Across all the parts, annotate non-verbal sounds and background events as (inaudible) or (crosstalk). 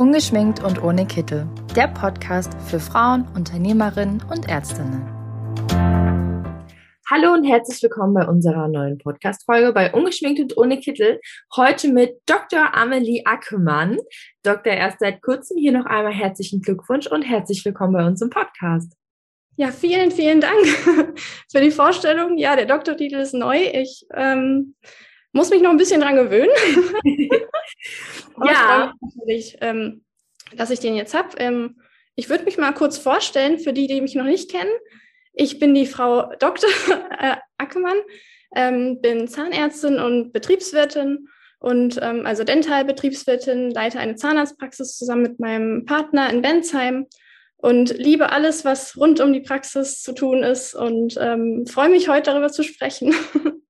Ungeschminkt und ohne Kittel. Der Podcast für Frauen, Unternehmerinnen und Ärztinnen. Hallo und herzlich willkommen bei unserer neuen Podcast-Folge bei Ungeschminkt und ohne Kittel. Heute mit Dr. Amelie Ackermann. Dr. erst seit kurzem hier noch einmal herzlichen Glückwunsch und herzlich willkommen bei uns im Podcast. Ja, vielen, vielen Dank (laughs) für die Vorstellung. Ja, der Doktortitel ist neu. Ich ähm, muss mich noch ein bisschen dran gewöhnen. (laughs) ja. Ich natürlich, ähm, dass ich den jetzt habe. Ähm, ich würde mich mal kurz vorstellen, für die, die mich noch nicht kennen. Ich bin die Frau Dr. (laughs) Äh, Ackermann, ähm, bin Zahnärztin und Betriebswirtin und also Dentalbetriebswirtin, leite eine Zahnarztpraxis zusammen mit meinem Partner in Bensheim und liebe alles, was rund um die Praxis zu tun ist und freue mich heute darüber zu sprechen. (laughs)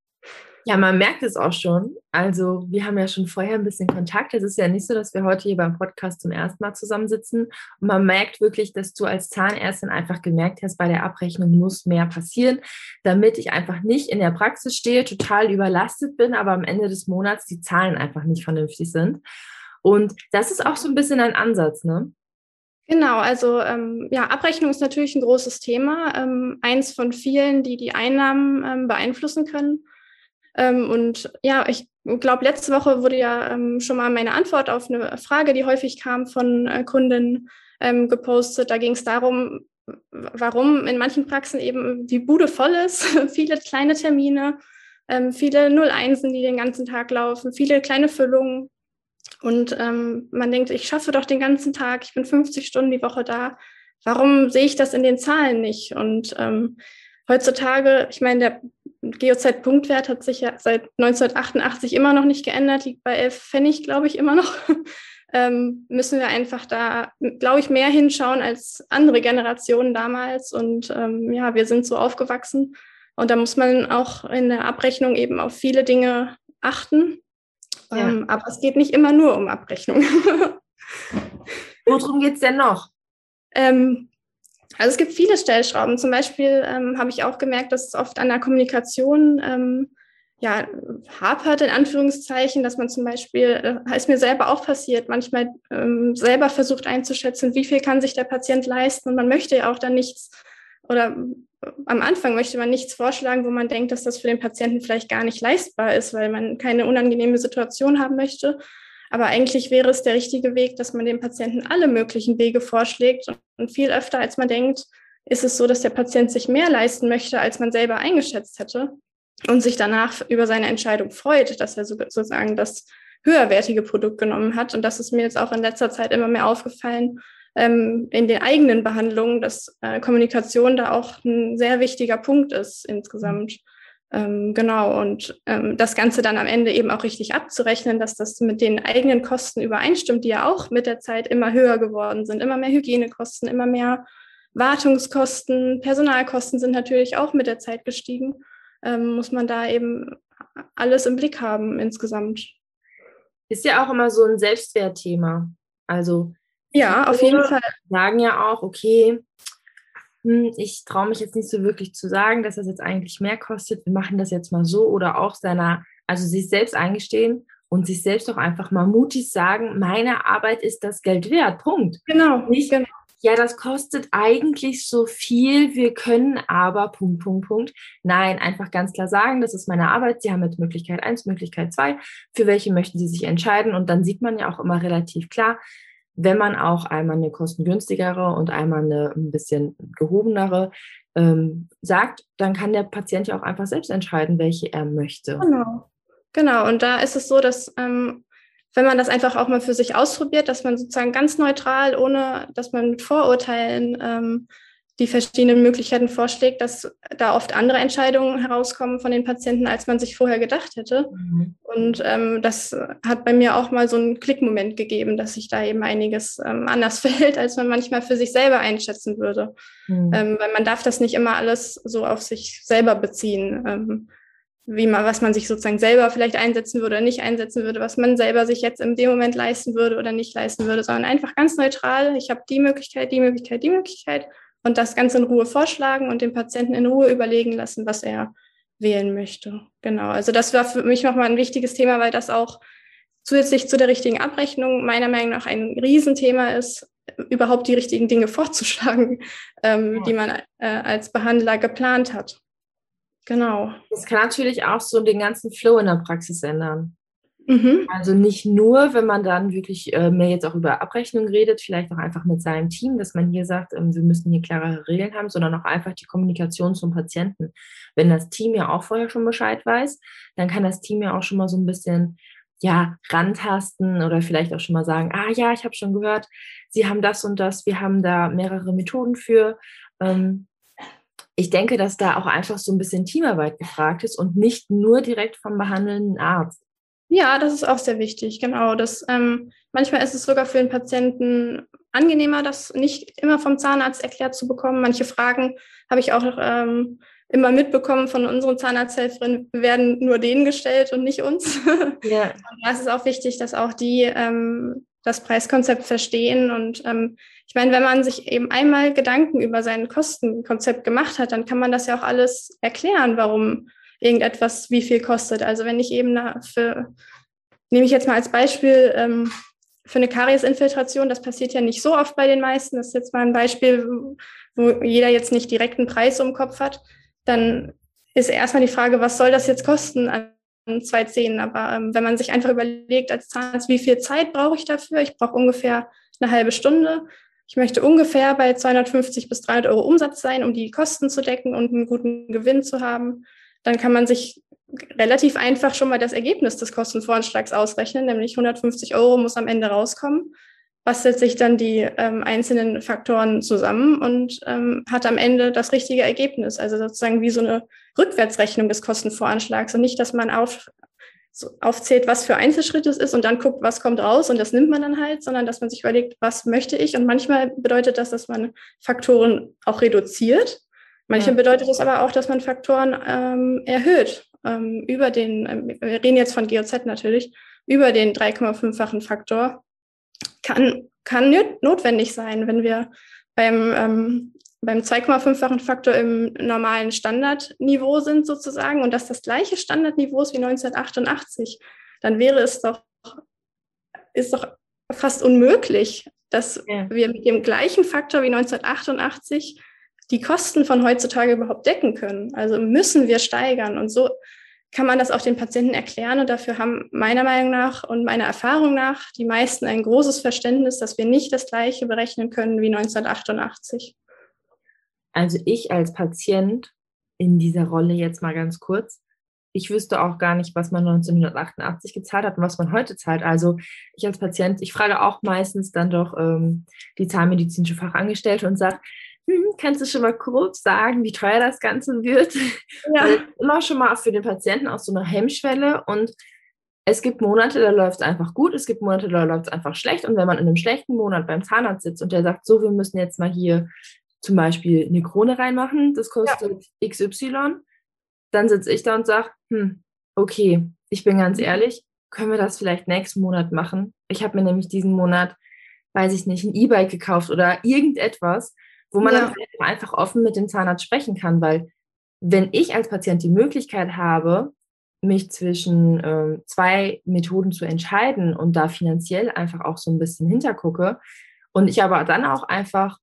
Ja, man merkt es auch schon. Also, wir haben ja schon vorher ein bisschen Kontakt. Es ist ja nicht so, dass wir heute hier beim Podcast zum ersten Mal zusammensitzen. Und man merkt wirklich, dass du als Zahnärztin einfach gemerkt hast, bei der Abrechnung muss mehr passieren, damit ich einfach nicht in der Praxis stehe, total überlastet bin, aber am Ende des Monats die Zahlen einfach nicht vernünftig sind. Und das ist auch so ein bisschen ein Ansatz, ne? Genau, also ähm, ja, Abrechnung ist natürlich ein großes Thema, ähm, eins von vielen, die die Einnahmen ähm, beeinflussen können. Ähm, und ja, ich glaube, letzte Woche wurde ja ähm, schon mal meine Antwort auf eine Frage, die häufig kam von äh, Kunden ähm, gepostet. Da ging es darum, warum in manchen Praxen eben die Bude voll ist, (laughs) viele kleine Termine, ähm, viele 01 die den ganzen Tag laufen, viele kleine Füllungen. Und ähm, man denkt, ich schaffe doch den ganzen Tag, ich bin 50 Stunden die Woche da. Warum sehe ich das in den Zahlen nicht? Und ähm, heutzutage, ich meine, der GOZ-Punktwert hat sich ja seit 1988 immer noch nicht geändert, liegt bei 11 Pfennig, glaube ich, immer noch. (laughs) ähm, müssen wir einfach da, glaube ich, mehr hinschauen als andere Generationen damals. Und ähm, ja, wir sind so aufgewachsen. Und da muss man auch in der Abrechnung eben auf viele Dinge achten. Ja. Ähm, aber es geht nicht immer nur um Abrechnung. (laughs) Worum geht es denn noch? Ähm, also es gibt viele Stellschrauben. Zum Beispiel ähm, habe ich auch gemerkt, dass es oft an der Kommunikation ähm, ja, hapert, in Anführungszeichen, dass man zum Beispiel, äh, ist mir selber auch passiert, manchmal ähm, selber versucht einzuschätzen, wie viel kann sich der Patient leisten und man möchte ja auch dann nichts oder äh, am Anfang möchte man nichts vorschlagen, wo man denkt, dass das für den Patienten vielleicht gar nicht leistbar ist, weil man keine unangenehme Situation haben möchte. Aber eigentlich wäre es der richtige Weg, dass man dem Patienten alle möglichen Wege vorschlägt. Und viel öfter, als man denkt, ist es so, dass der Patient sich mehr leisten möchte, als man selber eingeschätzt hätte und sich danach über seine Entscheidung freut, dass er sozusagen das höherwertige Produkt genommen hat. Und das ist mir jetzt auch in letzter Zeit immer mehr aufgefallen ähm, in den eigenen Behandlungen, dass äh, Kommunikation da auch ein sehr wichtiger Punkt ist insgesamt. Ähm, genau, und ähm, das Ganze dann am Ende eben auch richtig abzurechnen, dass das mit den eigenen Kosten übereinstimmt, die ja auch mit der Zeit immer höher geworden sind. Immer mehr Hygienekosten, immer mehr Wartungskosten, Personalkosten sind natürlich auch mit der Zeit gestiegen. Ähm, muss man da eben alles im Blick haben insgesamt. Ist ja auch immer so ein Selbstwertthema. Also ja, auf jeden Fall. Sagen ja auch, okay, hm, ich traue mich jetzt nicht so wirklich zu sagen, dass das jetzt eigentlich mehr kostet. Wir machen das jetzt mal so oder auch seiner, also sich selbst eingestehen und sich selbst auch einfach mal mutig sagen, meine Arbeit ist das Geld wert. Punkt. Genau. Nicht, genau. ja, das kostet eigentlich so viel, wir können aber, Punkt, Punkt, Punkt. Nein, einfach ganz klar sagen, das ist meine Arbeit. Sie haben jetzt Möglichkeit eins, Möglichkeit zwei. Für welche möchten Sie sich entscheiden? Und dann sieht man ja auch immer relativ klar, wenn man auch einmal eine kostengünstigere und einmal eine ein bisschen gehobenere ähm, sagt, dann kann der Patient ja auch einfach selbst entscheiden, welche er möchte. Genau. Genau. Und da ist es so, dass ähm, wenn man das einfach auch mal für sich ausprobiert, dass man sozusagen ganz neutral, ohne dass man mit Vorurteilen ähm, die verschiedenen Möglichkeiten vorschlägt, dass da oft andere Entscheidungen herauskommen von den Patienten, als man sich vorher gedacht hätte. Mhm. Und ähm, das hat bei mir auch mal so einen Klickmoment gegeben, dass sich da eben einiges ähm, anders (laughs) verhält, als man manchmal für sich selber einschätzen würde. Mhm. Ähm, weil man darf das nicht immer alles so auf sich selber beziehen, ähm, wie man, was man sich sozusagen selber vielleicht einsetzen würde oder nicht einsetzen würde, was man selber sich jetzt in dem Moment leisten würde oder nicht leisten würde, sondern einfach ganz neutral. Ich habe die Möglichkeit, die Möglichkeit, die Möglichkeit und das Ganze in Ruhe vorschlagen und den Patienten in Ruhe überlegen lassen, was er wählen möchte. Genau. Also das war für mich nochmal ein wichtiges Thema, weil das auch zusätzlich zu der richtigen Abrechnung meiner Meinung nach ein Riesenthema ist, überhaupt die richtigen Dinge vorzuschlagen, (laughs) ähm, ja. die man äh, als Behandler geplant hat. Genau. Das kann natürlich auch so den ganzen Flow in der Praxis ändern. Mhm. Also nicht nur, wenn man dann wirklich äh, mehr jetzt auch über Abrechnung redet, vielleicht auch einfach mit seinem Team, dass man hier sagt, ähm, wir müssen hier klarere Regeln haben, sondern auch einfach die Kommunikation zum Patienten. Wenn das Team ja auch vorher schon Bescheid weiß, dann kann das Team ja auch schon mal so ein bisschen ja, rantasten oder vielleicht auch schon mal sagen, ah ja, ich habe schon gehört, Sie haben das und das, wir haben da mehrere Methoden für. Ähm, ich denke, dass da auch einfach so ein bisschen Teamarbeit gefragt ist und nicht nur direkt vom behandelnden Arzt. Ja, das ist auch sehr wichtig, genau. Das, ähm, manchmal ist es sogar für den Patienten angenehmer, das nicht immer vom Zahnarzt erklärt zu bekommen. Manche Fragen habe ich auch ähm, immer mitbekommen von unseren Zahnarzthelferinnen, werden nur denen gestellt und nicht uns. (laughs) Ja. Und da ist es auch wichtig, dass auch die ähm, das Preiskonzept verstehen. Und ähm, ich meine, wenn man sich eben einmal Gedanken über sein Kostenkonzept gemacht hat, dann kann man das ja auch alles erklären, warum irgendetwas wie viel kostet. Also wenn ich eben für, nehme ich jetzt mal als Beispiel, ähm, für eine Kariesinfiltration, das passiert ja nicht so oft bei den meisten. Das ist jetzt mal ein Beispiel, wo jeder jetzt nicht direkt einen Preis im Kopf hat. Dann ist erstmal die Frage, was soll das jetzt kosten an zwei Zähnen? Aber ähm, wenn man sich einfach überlegt als Zahnarzt, wie viel Zeit brauche ich dafür? Ich brauche ungefähr eine halbe Stunde. Ich möchte ungefähr bei 250 bis 300 Euro Umsatz sein, um die Kosten zu decken und einen guten Gewinn zu haben dann kann man sich relativ einfach schon mal das Ergebnis des Kostenvoranschlags ausrechnen, nämlich 150 Euro muss am Ende rauskommen, bastelt sich dann die ähm, einzelnen Faktoren zusammen und ähm, hat am Ende das richtige Ergebnis. Also sozusagen wie so eine Rückwärtsrechnung des Kostenvoranschlags und nicht, dass man auf, so aufzählt, was für Einzelschritte es ist und dann guckt, was kommt raus und das nimmt man dann halt, sondern dass man sich überlegt, was möchte ich. Und manchmal bedeutet das, dass man Faktoren auch reduziert Manchmal bedeutet das aber auch, dass man Faktoren ähm, erhöht, ähm, über den, ähm, wir reden jetzt von GOZ natürlich, über den 3,5-fachen Faktor. Kann, kann notwendig sein, wenn wir beim, ähm, beim 2,5-fachen Faktor im normalen Standardniveau sind sozusagen und das das gleiche Standardniveau ist wie 1988, dann wäre es doch, ist doch fast unmöglich, dass ja. wir mit dem gleichen Faktor wie 1988 die Kosten von heutzutage überhaupt decken können. Also müssen wir steigern. Und so kann man das auch den Patienten erklären. Und dafür haben meiner Meinung nach und meiner Erfahrung nach die meisten ein großes Verständnis, dass wir nicht das Gleiche berechnen können wie 1988. Also ich als Patient in dieser Rolle jetzt mal ganz kurz. Ich wüsste auch gar nicht, was man 1988 gezahlt hat und was man heute zahlt. Also ich als Patient, ich frage auch meistens dann doch ähm, die zahnmedizinische Fachangestellte und sage, hm, kannst du schon mal grob sagen, wie teuer das Ganze wird? Ja. Immer schon mal für den Patienten auch so eine Hemmschwelle und es gibt Monate, da läuft es einfach gut, es gibt Monate, da läuft es einfach schlecht. Und wenn man in einem schlechten Monat beim Zahnarzt sitzt und der sagt, so, wir müssen jetzt mal hier zum Beispiel eine Krone reinmachen, das kostet ja. XY, dann sitze ich da und sage, hm, okay, ich bin ganz mhm. ehrlich, können wir das vielleicht nächsten Monat machen? Ich habe mir nämlich diesen Monat, weiß ich nicht, ein E-Bike gekauft oder irgendetwas wo man ja. dann einfach offen mit dem Zahnarzt sprechen kann, weil wenn ich als Patient die Möglichkeit habe, mich zwischen ähm, zwei Methoden zu entscheiden und da finanziell einfach auch so ein bisschen hintergucke und ich aber dann auch einfach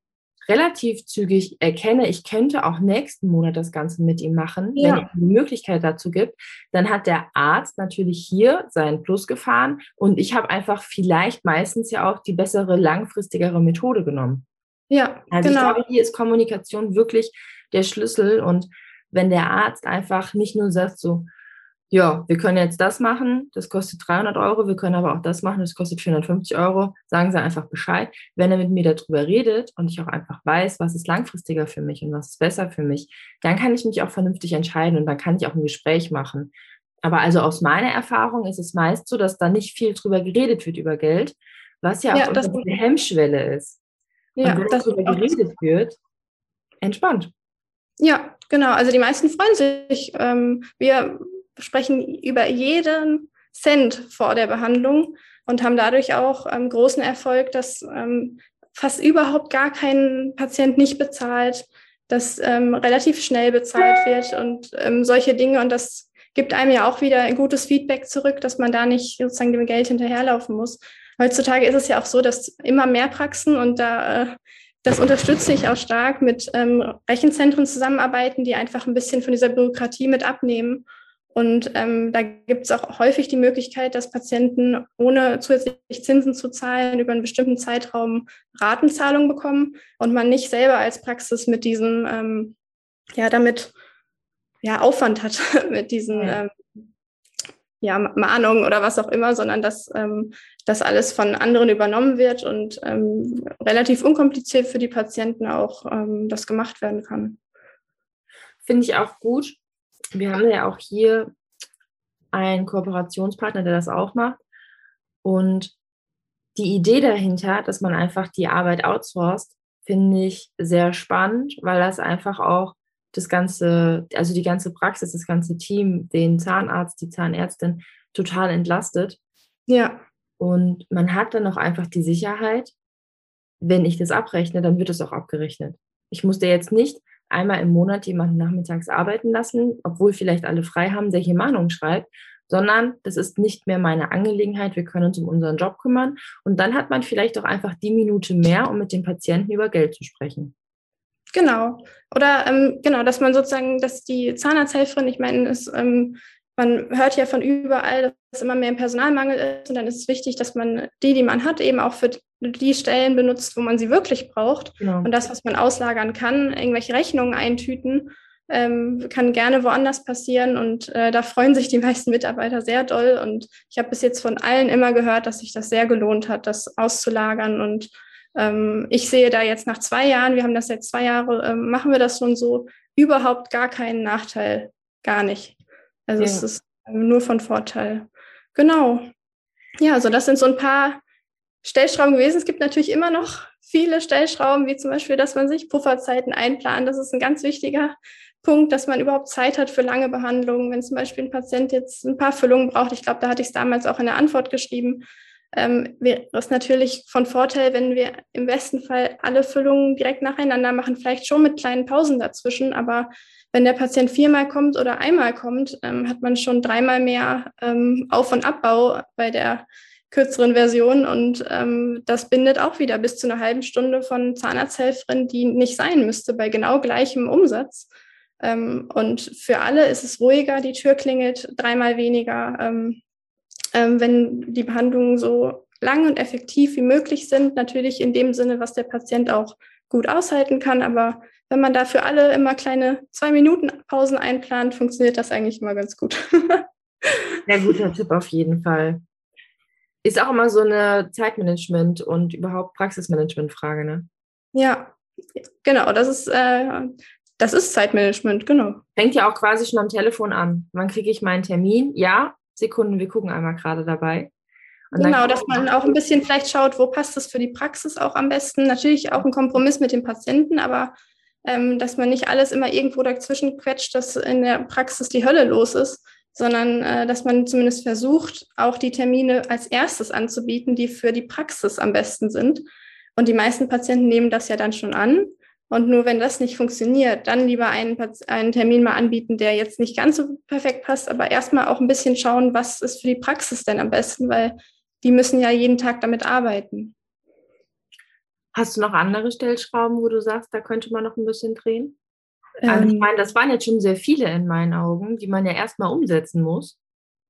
relativ zügig erkenne, ich könnte auch nächsten Monat das Ganze mit ihm machen, ja. wenn es die Möglichkeit dazu gibt, dann hat der Arzt natürlich hier seinen Plus gefahren und ich habe einfach vielleicht meistens ja auch die bessere, langfristigere Methode genommen. Ja, also genau. ich glaube, hier ist Kommunikation wirklich der Schlüssel. Und wenn der Arzt einfach nicht nur sagt so, ja, wir können jetzt das machen, das kostet 300 Euro, wir können aber auch das machen, das kostet 450 Euro, sagen Sie einfach Bescheid. Wenn er mit mir darüber redet und ich auch einfach weiß, was ist langfristiger für mich und was ist besser für mich, dann kann ich mich auch vernünftig entscheiden und dann kann ich auch ein Gespräch machen. Aber also aus meiner Erfahrung ist es meist so, dass da nicht viel drüber geredet wird über Geld, was ja, ja auch eine Hemmschwelle ist. Ja, und wenn das darüber geredet wird, entspannt. Ja, genau. Also die meisten freuen sich. Ähm, wir sprechen über jeden Cent vor der Behandlung und haben dadurch auch ähm, großen Erfolg, dass ähm, fast überhaupt gar kein Patient nicht bezahlt, dass ähm, relativ schnell bezahlt wird und ähm, solche Dinge. Und das gibt einem ja auch wieder ein gutes Feedback zurück, dass man da nicht sozusagen dem Geld hinterherlaufen muss. Heutzutage ist es ja auch so, dass immer mehr Praxen und da äh, das unterstütze ich auch stark mit ähm, Rechenzentren zusammenarbeiten, die einfach ein bisschen von dieser Bürokratie mit abnehmen. Und ähm, da gibt es auch häufig die Möglichkeit, dass Patienten ohne zusätzlich Zinsen zu zahlen über einen bestimmten Zeitraum Ratenzahlung bekommen und man nicht selber als Praxis mit diesem, ähm, ja, damit ja, Aufwand hat, (laughs) mit diesen ähm, ja, Mahnungen oder was auch immer, sondern dass ähm, das alles von anderen übernommen wird und ähm, relativ unkompliziert für die Patienten auch ähm, das gemacht werden kann. Finde ich auch gut. Wir haben ja auch hier einen Kooperationspartner, der das auch macht. Und die Idee dahinter, dass man einfach die Arbeit outsourced, finde ich sehr spannend, weil das einfach auch das ganze, also die ganze Praxis, das ganze Team, den Zahnarzt, die Zahnärztin total entlastet. Ja. Und man hat dann auch einfach die Sicherheit, wenn ich das abrechne, dann wird es auch abgerechnet. Ich musste jetzt nicht einmal im Monat jemanden nachmittags arbeiten lassen, obwohl vielleicht alle frei haben, der hier Mahnungen schreibt, sondern das ist nicht mehr meine Angelegenheit. Wir können uns um unseren Job kümmern. Und dann hat man vielleicht auch einfach die Minute mehr, um mit dem Patienten über Geld zu sprechen. Genau. Oder ähm, genau, dass man sozusagen, dass die Zahnarzthelferin, ich meine, es, ähm, man hört ja von überall, dass es immer mehr Personalmangel ist und dann ist es wichtig, dass man die, die man hat, eben auch für die Stellen benutzt, wo man sie wirklich braucht. Genau. Und das, was man auslagern kann, irgendwelche Rechnungen eintüten, ähm, kann gerne woanders passieren und äh, da freuen sich die meisten Mitarbeiter sehr doll. Und ich habe bis jetzt von allen immer gehört, dass sich das sehr gelohnt hat, das auszulagern und ich sehe da jetzt nach zwei Jahren, wir haben das jetzt zwei Jahre, ähm, machen wir das schon so, überhaupt gar keinen Nachteil. Gar nicht. Also ja. es ist nur von Vorteil. Genau. Ja, also das sind so ein paar Stellschrauben gewesen. Es gibt natürlich immer noch viele Stellschrauben, wie zum Beispiel, dass man sich Pufferzeiten einplant. Das ist ein ganz wichtiger Punkt, dass man überhaupt Zeit hat für lange Behandlungen. Wenn zum Beispiel ein Patient jetzt ein paar Füllungen braucht, ich glaube, da hatte ich es damals auch in der Antwort geschrieben, ähm, wäre es natürlich von Vorteil, wenn wir im besten Fall alle Füllungen direkt nacheinander machen, vielleicht schon mit kleinen Pausen dazwischen, aber wenn der Patient viermal kommt oder einmal kommt, ähm, hat man schon dreimal mehr ähm, Auf- und Abbau bei der kürzeren Version und ähm, das bindet auch wieder bis zu einer halben Stunde von Zahnarzthelferin, die nicht sein müsste bei genau gleichem Umsatz. Ähm, und für alle ist es ruhiger, die Tür klingelt dreimal weniger. Ähm, wenn die Behandlungen so lang und effektiv wie möglich sind, natürlich in dem Sinne, was der Patient auch gut aushalten kann. Aber wenn man da für alle immer kleine zwei Minuten Pausen einplant, funktioniert das eigentlich immer ganz gut. (laughs) Sehr guter Tipp auf jeden Fall. Ist auch immer so eine Zeitmanagement und überhaupt Praxismanagement-Frage, ne? Ja, genau. Das ist, äh, das ist Zeitmanagement, genau. Fängt ja auch quasi schon am Telefon an. Wann kriege ich meinen Termin? Ja, Sekunden, wir gucken einmal gerade dabei. Und genau, dass man auch ein bisschen vielleicht schaut, wo passt das für die Praxis auch am besten. Natürlich auch ein Kompromiss mit dem Patienten, aber ähm, dass man nicht alles immer irgendwo dazwischen quetscht, dass in der Praxis die Hölle los ist, sondern äh, dass man zumindest versucht, auch die Termine als erstes anzubieten, die für die Praxis am besten sind. Und die meisten Patienten nehmen das ja dann schon an und nur wenn das nicht funktioniert, dann lieber einen, einen Termin mal anbieten, der jetzt nicht ganz so perfekt passt, aber erstmal auch ein bisschen schauen, was ist für die Praxis denn am besten, weil die müssen ja jeden Tag damit arbeiten. Hast du noch andere Stellschrauben, wo du sagst, da könnte man noch ein bisschen drehen? Also ich ähm. meine, das waren jetzt schon sehr viele in meinen Augen, die man ja erstmal umsetzen muss.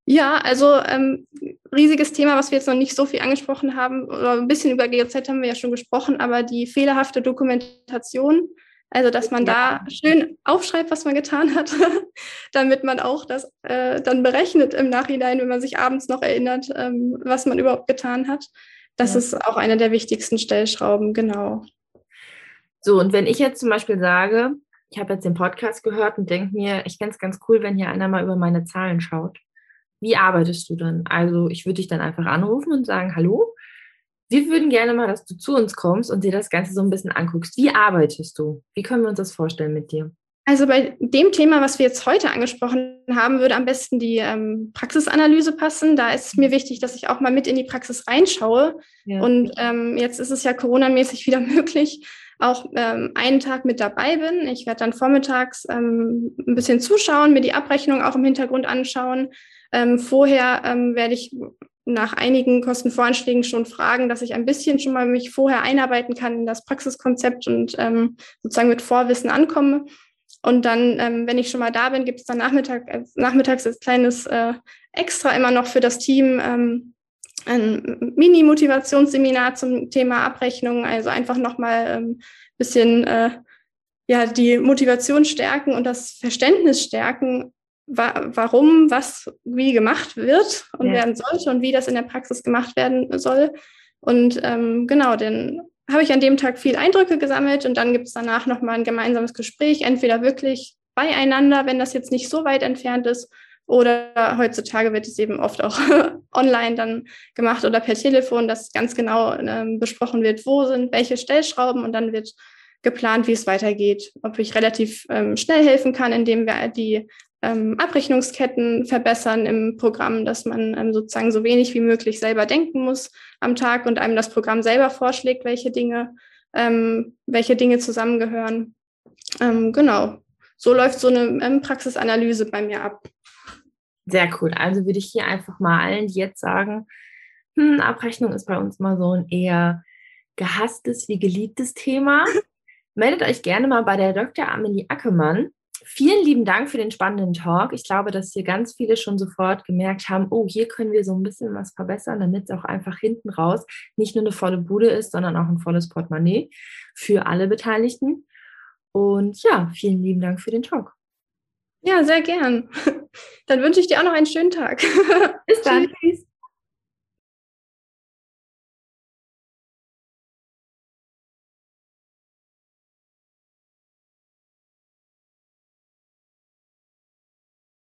Ja, also ähm, riesiges Thema, was wir jetzt noch nicht so viel angesprochen haben, oder ein bisschen über GOZ haben wir ja schon gesprochen, aber die fehlerhafte Dokumentation, also dass man ja. da schön aufschreibt, was man getan hat, (laughs) damit man auch das äh, dann berechnet im Nachhinein, wenn man sich abends noch erinnert, ähm, was man überhaupt getan hat. Das ja. ist auch eine der wichtigsten Stellschrauben, genau. So, und wenn ich jetzt zum Beispiel sage, ich habe jetzt den Podcast gehört und denke mir, ich fände es ganz cool, wenn hier einer mal über meine Zahlen schaut wie arbeitest du dann? Also ich würde dich dann einfach anrufen und sagen, hallo, wir würden gerne mal, dass du zu uns kommst und dir das Ganze so ein bisschen anguckst. Wie arbeitest du? Wie können wir uns das vorstellen mit dir? Also bei dem Thema, was wir jetzt heute angesprochen haben, würde am besten die ähm, Praxisanalyse passen. Da ist es mir wichtig, dass ich auch mal mit in die Praxis reinschaue. Ja. Und ähm, jetzt ist es ja Corona-mäßig wieder (laughs) möglich. auch ähm, einen Tag mit dabei bin. Ich werde dann vormittags ähm, ein bisschen zuschauen, mir die Abrechnung auch im Hintergrund anschauen. Ähm, vorher ähm, werde ich nach einigen Kostenvoranschlägen schon fragen, dass ich ein bisschen schon mal mich vorher einarbeiten kann in das Praxiskonzept und ähm, sozusagen mit Vorwissen ankomme. Und dann, ähm, wenn ich schon mal da bin, gibt es dann Nachmittag, äh, nachmittags als kleines äh, Extra immer noch für das Team ähm, ein Mini-Motivationsseminar zum Thema Abrechnung, also einfach nochmal ein ähm, bisschen äh, ja, die Motivation stärken und das Verständnis stärken, wa warum was wie gemacht wird und ja. werden sollte und wie das in der Praxis gemacht werden soll. Und ähm, genau, dann habe ich an dem Tag viel Eindrücke gesammelt und dann gibt es danach nochmal ein gemeinsames Gespräch, entweder wirklich beieinander, wenn das jetzt nicht so weit entfernt ist, oder heutzutage wird es eben oft auch (laughs) online dann gemacht oder per Telefon, dass ganz genau ähm, besprochen wird, wo sind welche Stellschrauben und dann wird geplant, wie es weitergeht. Ob ich relativ ähm, schnell helfen kann, indem wir die ähm, Abrechnungsketten verbessern im Programm, dass man ähm, sozusagen so wenig wie möglich selber denken muss am Tag und einem das Programm selber vorschlägt, welche Dinge, ähm, welche Dinge zusammengehören. Ähm, genau. So läuft so eine Praxisanalyse bei mir ab. Sehr cool. Also würde ich hier einfach mal allen, die jetzt sagen, hm, Abrechnung ist bei uns mal so ein eher gehasstes wie geliebtes Thema. (laughs) Meldet euch gerne mal bei der Dr. Amelie Ackermann. Vielen lieben Dank für den spannenden Talk. Ich glaube, dass hier ganz viele schon sofort gemerkt haben, oh, hier können wir so ein bisschen was verbessern, damit es auch einfach hinten raus nicht nur eine volle Bude ist, sondern auch ein volles Portemonnaie für alle Beteiligten. Und ja, vielen lieben Dank für den Talk. Ja, sehr gern. (laughs) Dann wünsche ich dir auch noch einen schönen Tag. Bis dann. (laughs) Tschüss.